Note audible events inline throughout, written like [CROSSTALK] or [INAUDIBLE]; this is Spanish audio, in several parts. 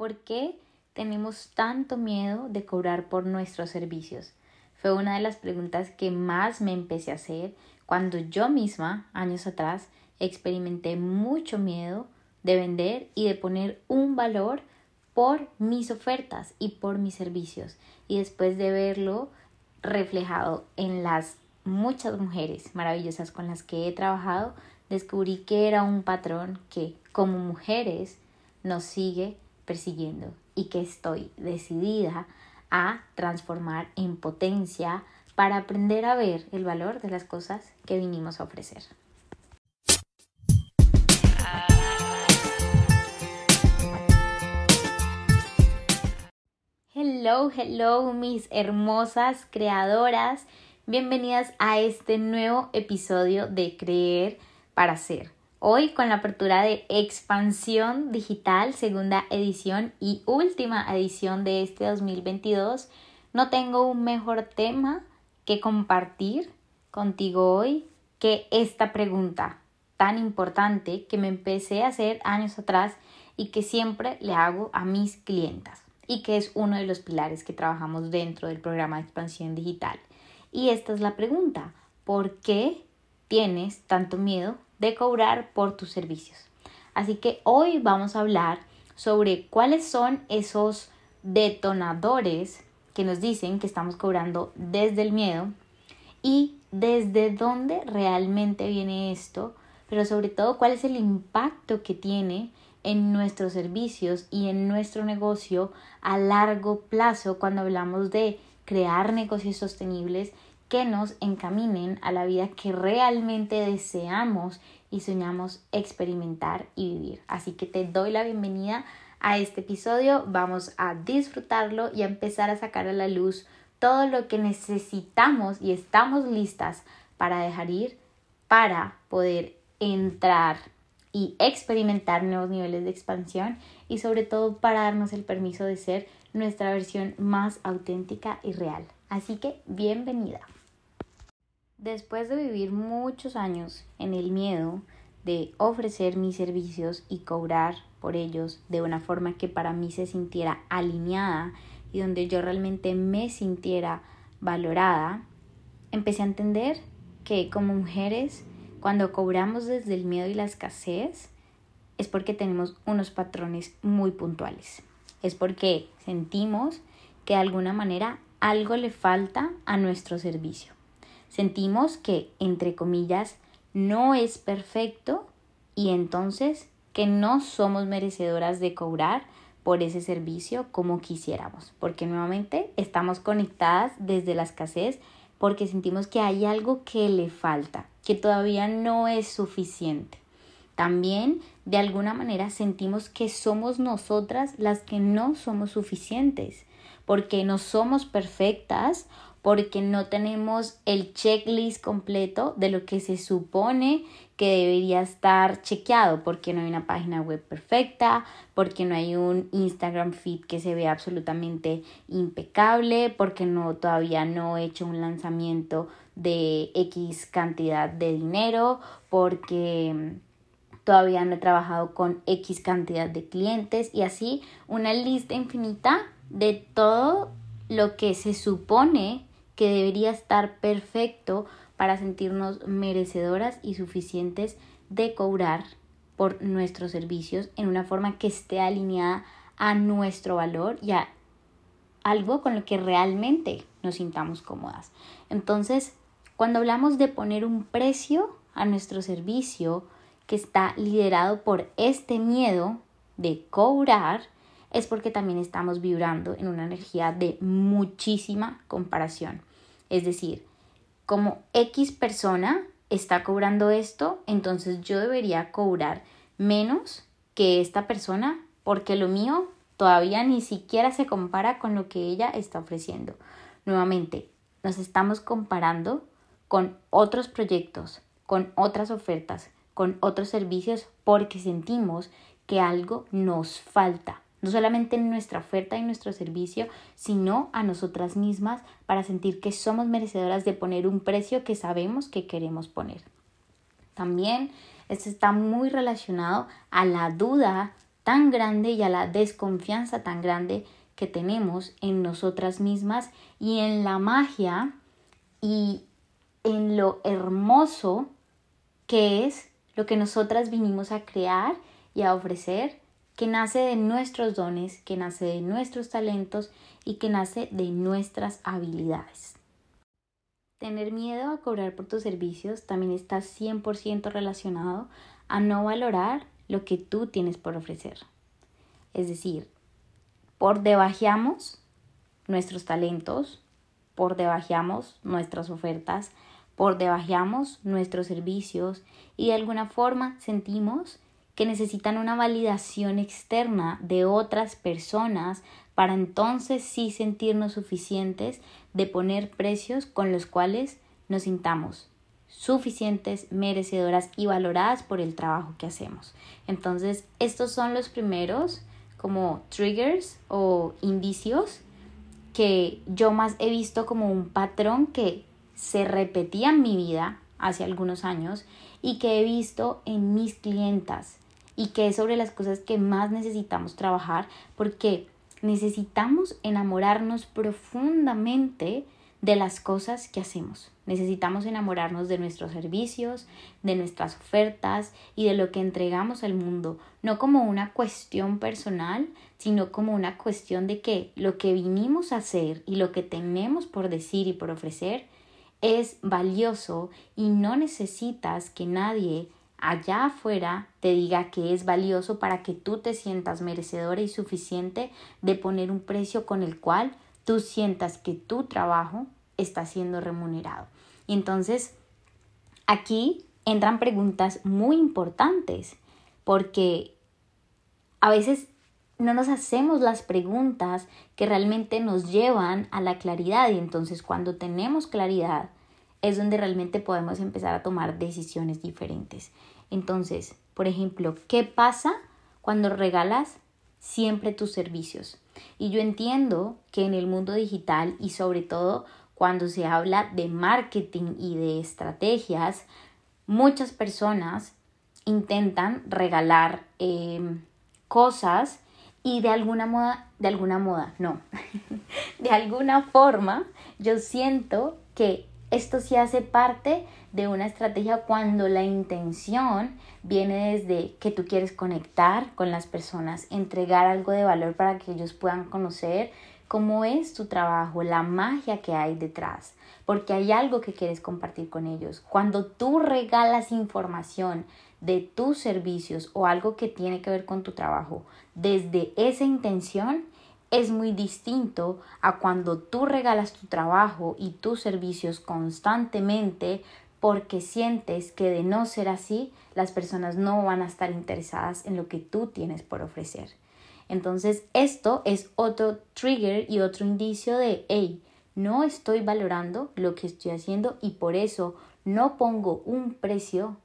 ¿Por qué tenemos tanto miedo de cobrar por nuestros servicios? Fue una de las preguntas que más me empecé a hacer cuando yo misma, años atrás, experimenté mucho miedo de vender y de poner un valor por mis ofertas y por mis servicios. Y después de verlo reflejado en las muchas mujeres maravillosas con las que he trabajado, descubrí que era un patrón que como mujeres nos sigue persiguiendo y que estoy decidida a transformar en potencia para aprender a ver el valor de las cosas que vinimos a ofrecer. Hello, hello, mis hermosas creadoras. Bienvenidas a este nuevo episodio de Creer para Ser. Hoy con la apertura de Expansión Digital, segunda edición y última edición de este 2022, no tengo un mejor tema que compartir contigo hoy que esta pregunta tan importante que me empecé a hacer años atrás y que siempre le hago a mis clientas y que es uno de los pilares que trabajamos dentro del programa de expansión digital. Y esta es la pregunta, ¿por qué tienes tanto miedo de cobrar por tus servicios. Así que hoy vamos a hablar sobre cuáles son esos detonadores que nos dicen que estamos cobrando desde el miedo y desde dónde realmente viene esto, pero sobre todo cuál es el impacto que tiene en nuestros servicios y en nuestro negocio a largo plazo cuando hablamos de crear negocios sostenibles que nos encaminen a la vida que realmente deseamos y soñamos experimentar y vivir. Así que te doy la bienvenida a este episodio, vamos a disfrutarlo y a empezar a sacar a la luz todo lo que necesitamos y estamos listas para dejar ir para poder entrar y experimentar nuevos niveles de expansión y sobre todo para darnos el permiso de ser nuestra versión más auténtica y real. Así que bienvenida. Después de vivir muchos años en el miedo de ofrecer mis servicios y cobrar por ellos de una forma que para mí se sintiera alineada y donde yo realmente me sintiera valorada, empecé a entender que como mujeres, cuando cobramos desde el miedo y la escasez, es porque tenemos unos patrones muy puntuales. Es porque sentimos que de alguna manera algo le falta a nuestro servicio sentimos que, entre comillas, no es perfecto y entonces que no somos merecedoras de cobrar por ese servicio como quisiéramos, porque nuevamente estamos conectadas desde la escasez porque sentimos que hay algo que le falta, que todavía no es suficiente. También de alguna manera sentimos que somos nosotras las que no somos suficientes, porque no somos perfectas porque no tenemos el checklist completo de lo que se supone que debería estar chequeado, porque no hay una página web perfecta, porque no hay un Instagram feed que se vea absolutamente impecable, porque no todavía no he hecho un lanzamiento de X cantidad de dinero, porque todavía no he trabajado con X cantidad de clientes y así una lista infinita de todo lo que se supone que debería estar perfecto para sentirnos merecedoras y suficientes de cobrar por nuestros servicios en una forma que esté alineada a nuestro valor y a algo con lo que realmente nos sintamos cómodas. Entonces, cuando hablamos de poner un precio a nuestro servicio que está liderado por este miedo de cobrar, es porque también estamos vibrando en una energía de muchísima comparación. Es decir, como X persona está cobrando esto, entonces yo debería cobrar menos que esta persona porque lo mío todavía ni siquiera se compara con lo que ella está ofreciendo. Nuevamente, nos estamos comparando con otros proyectos, con otras ofertas, con otros servicios porque sentimos que algo nos falta no solamente en nuestra oferta y nuestro servicio, sino a nosotras mismas para sentir que somos merecedoras de poner un precio que sabemos que queremos poner. También esto está muy relacionado a la duda tan grande y a la desconfianza tan grande que tenemos en nosotras mismas y en la magia y en lo hermoso que es lo que nosotras vinimos a crear y a ofrecer, que nace de nuestros dones, que nace de nuestros talentos y que nace de nuestras habilidades. Tener miedo a cobrar por tus servicios también está 100% relacionado a no valorar lo que tú tienes por ofrecer. Es decir, por debajeamos nuestros talentos, por debajeamos nuestras ofertas, por debajeamos nuestros servicios y de alguna forma sentimos que necesitan una validación externa de otras personas para entonces sí sentirnos suficientes de poner precios con los cuales nos sintamos suficientes, merecedoras y valoradas por el trabajo que hacemos. Entonces, estos son los primeros como triggers o indicios que yo más he visto como un patrón que se repetía en mi vida hace algunos años y que he visto en mis clientas y que es sobre las cosas que más necesitamos trabajar porque necesitamos enamorarnos profundamente de las cosas que hacemos. Necesitamos enamorarnos de nuestros servicios, de nuestras ofertas y de lo que entregamos al mundo, no como una cuestión personal, sino como una cuestión de que lo que vinimos a hacer y lo que tenemos por decir y por ofrecer es valioso y no necesitas que nadie allá afuera te diga que es valioso para que tú te sientas merecedora y suficiente de poner un precio con el cual tú sientas que tu trabajo está siendo remunerado. Y entonces, aquí entran preguntas muy importantes porque a veces no nos hacemos las preguntas que realmente nos llevan a la claridad y entonces cuando tenemos claridad es donde realmente podemos empezar a tomar decisiones diferentes. Entonces, por ejemplo, ¿qué pasa cuando regalas siempre tus servicios? Y yo entiendo que en el mundo digital y sobre todo cuando se habla de marketing y de estrategias, muchas personas intentan regalar em, cosas y de alguna moda, de alguna moda, no, [LAUGHS] de alguna forma yo siento que esto sí hace parte de una estrategia cuando la intención viene desde que tú quieres conectar con las personas, entregar algo de valor para que ellos puedan conocer cómo es tu trabajo, la magia que hay detrás, porque hay algo que quieres compartir con ellos. Cuando tú regalas información de tus servicios o algo que tiene que ver con tu trabajo desde esa intención, es muy distinto a cuando tú regalas tu trabajo y tus servicios constantemente porque sientes que de no ser así, las personas no van a estar interesadas en lo que tú tienes por ofrecer. Entonces, esto es otro trigger y otro indicio de, hey, no estoy valorando lo que estoy haciendo y por eso no pongo un precio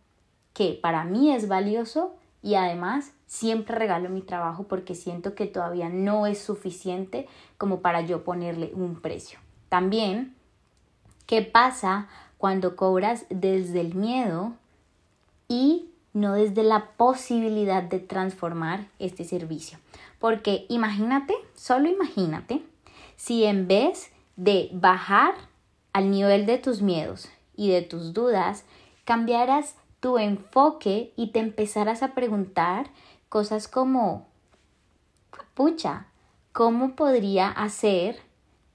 que para mí es valioso y además siempre regalo mi trabajo porque siento que todavía no es suficiente como para yo ponerle un precio. También, ¿qué pasa cuando cobras desde el miedo y no desde la posibilidad de transformar este servicio? Porque imagínate, solo imagínate, si en vez de bajar al nivel de tus miedos y de tus dudas, cambiaras tu enfoque y te empezaras a preguntar cosas como, pucha, ¿cómo podría hacer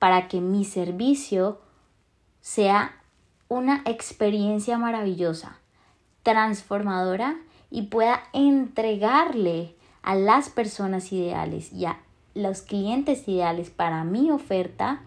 para que mi servicio sea una experiencia maravillosa, transformadora y pueda entregarle a las personas ideales y a los clientes ideales para mi oferta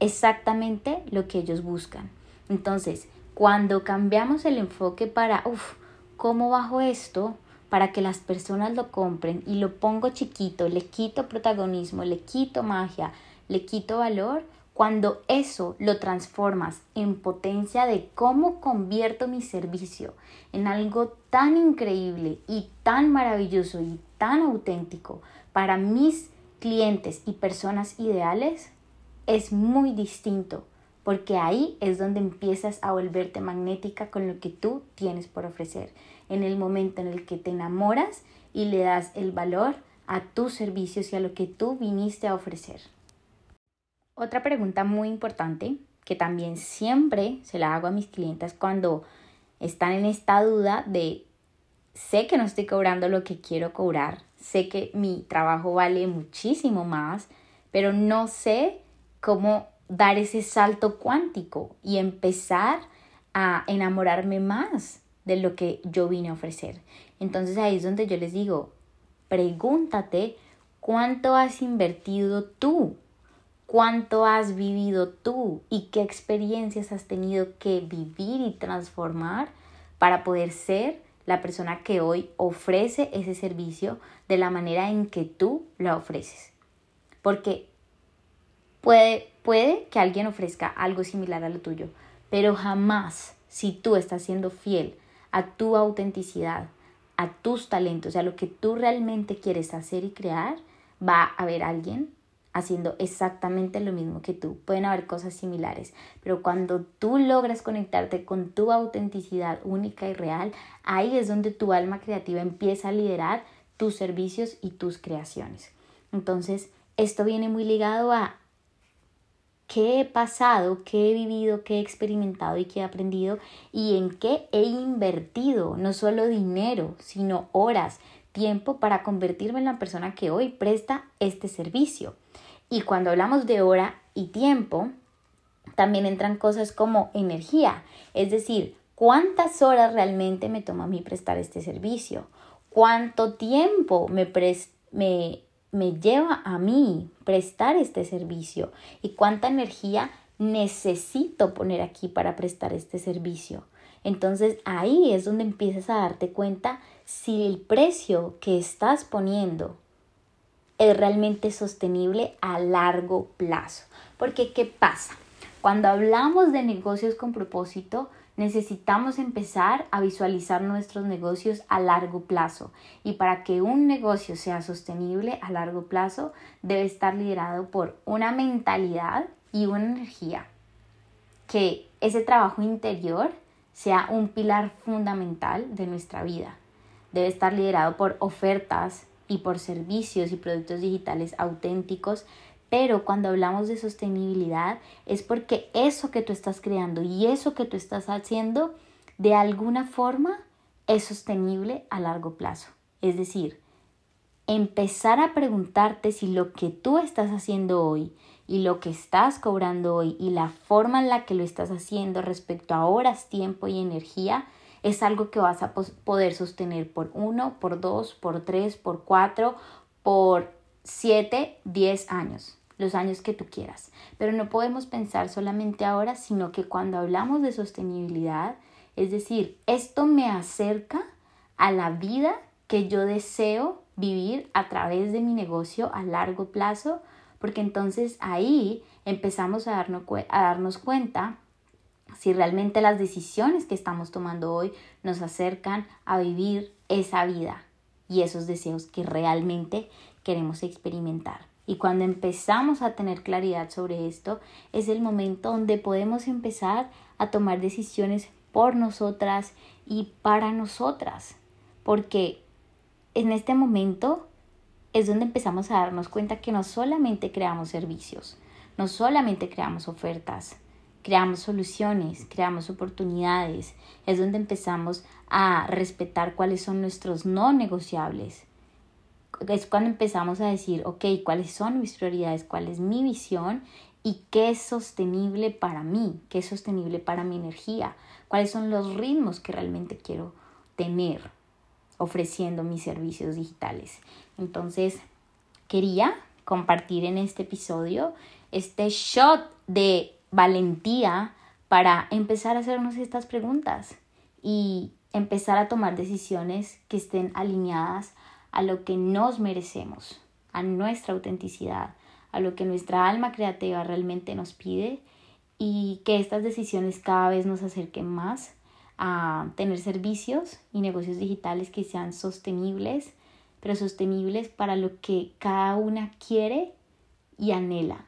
exactamente lo que ellos buscan. Entonces, cuando cambiamos el enfoque para, uff, ¿cómo bajo esto? para que las personas lo compren y lo pongo chiquito, le quito protagonismo, le quito magia, le quito valor, cuando eso lo transformas en potencia de cómo convierto mi servicio en algo tan increíble y tan maravilloso y tan auténtico para mis clientes y personas ideales, es muy distinto, porque ahí es donde empiezas a volverte magnética con lo que tú tienes por ofrecer en el momento en el que te enamoras y le das el valor a tus servicios y a lo que tú viniste a ofrecer. Otra pregunta muy importante que también siempre se la hago a mis clientes cuando están en esta duda de sé que no estoy cobrando lo que quiero cobrar, sé que mi trabajo vale muchísimo más, pero no sé cómo dar ese salto cuántico y empezar a enamorarme más de lo que yo vine a ofrecer. Entonces ahí es donde yo les digo, pregúntate cuánto has invertido tú, cuánto has vivido tú y qué experiencias has tenido que vivir y transformar para poder ser la persona que hoy ofrece ese servicio de la manera en que tú lo ofreces. Porque puede, puede que alguien ofrezca algo similar a lo tuyo, pero jamás si tú estás siendo fiel a tu autenticidad, a tus talentos, a lo que tú realmente quieres hacer y crear, va a haber alguien haciendo exactamente lo mismo que tú. Pueden haber cosas similares, pero cuando tú logras conectarte con tu autenticidad única y real, ahí es donde tu alma creativa empieza a liderar tus servicios y tus creaciones. Entonces, esto viene muy ligado a qué he pasado, qué he vivido, qué he experimentado y qué he aprendido y en qué he invertido, no solo dinero, sino horas, tiempo para convertirme en la persona que hoy presta este servicio. Y cuando hablamos de hora y tiempo, también entran cosas como energía, es decir, cuántas horas realmente me toma a mí prestar este servicio, cuánto tiempo me, me, me lleva a mí prestar este servicio y cuánta energía necesito poner aquí para prestar este servicio. Entonces ahí es donde empiezas a darte cuenta si el precio que estás poniendo es realmente sostenible a largo plazo. Porque ¿qué pasa? Cuando hablamos de negocios con propósito, necesitamos empezar a visualizar nuestros negocios a largo plazo. Y para que un negocio sea sostenible a largo plazo, debe estar liderado por una mentalidad y una energía. Que ese trabajo interior sea un pilar fundamental de nuestra vida. Debe estar liderado por ofertas y por servicios y productos digitales auténticos pero cuando hablamos de sostenibilidad es porque eso que tú estás creando y eso que tú estás haciendo de alguna forma es sostenible a largo plazo. Es decir, empezar a preguntarte si lo que tú estás haciendo hoy y lo que estás cobrando hoy y la forma en la que lo estás haciendo respecto a horas, tiempo y energía es algo que vas a poder sostener por uno, por dos, por tres, por cuatro, por siete, diez años los años que tú quieras. Pero no podemos pensar solamente ahora, sino que cuando hablamos de sostenibilidad, es decir, esto me acerca a la vida que yo deseo vivir a través de mi negocio a largo plazo, porque entonces ahí empezamos a darnos, a darnos cuenta si realmente las decisiones que estamos tomando hoy nos acercan a vivir esa vida y esos deseos que realmente queremos experimentar. Y cuando empezamos a tener claridad sobre esto, es el momento donde podemos empezar a tomar decisiones por nosotras y para nosotras. Porque en este momento es donde empezamos a darnos cuenta que no solamente creamos servicios, no solamente creamos ofertas, creamos soluciones, creamos oportunidades, es donde empezamos a respetar cuáles son nuestros no negociables, es cuando empezamos a decir, ok, ¿cuáles son mis prioridades? ¿Cuál es mi visión? ¿Y qué es sostenible para mí? ¿Qué es sostenible para mi energía? ¿Cuáles son los ritmos que realmente quiero tener ofreciendo mis servicios digitales? Entonces, quería compartir en este episodio este shot de valentía para empezar a hacernos estas preguntas y empezar a tomar decisiones que estén alineadas a lo que nos merecemos, a nuestra autenticidad, a lo que nuestra alma creativa realmente nos pide y que estas decisiones cada vez nos acerquen más a tener servicios y negocios digitales que sean sostenibles, pero sostenibles para lo que cada una quiere y anhela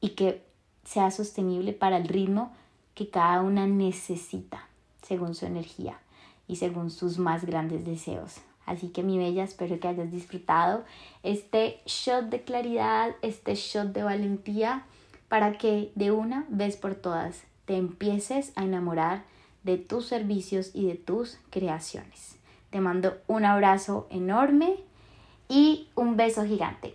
y que sea sostenible para el ritmo que cada una necesita según su energía y según sus más grandes deseos. Así que mi bella, espero que hayas disfrutado este shot de claridad, este shot de valentía, para que de una vez por todas te empieces a enamorar de tus servicios y de tus creaciones. Te mando un abrazo enorme y un beso gigante.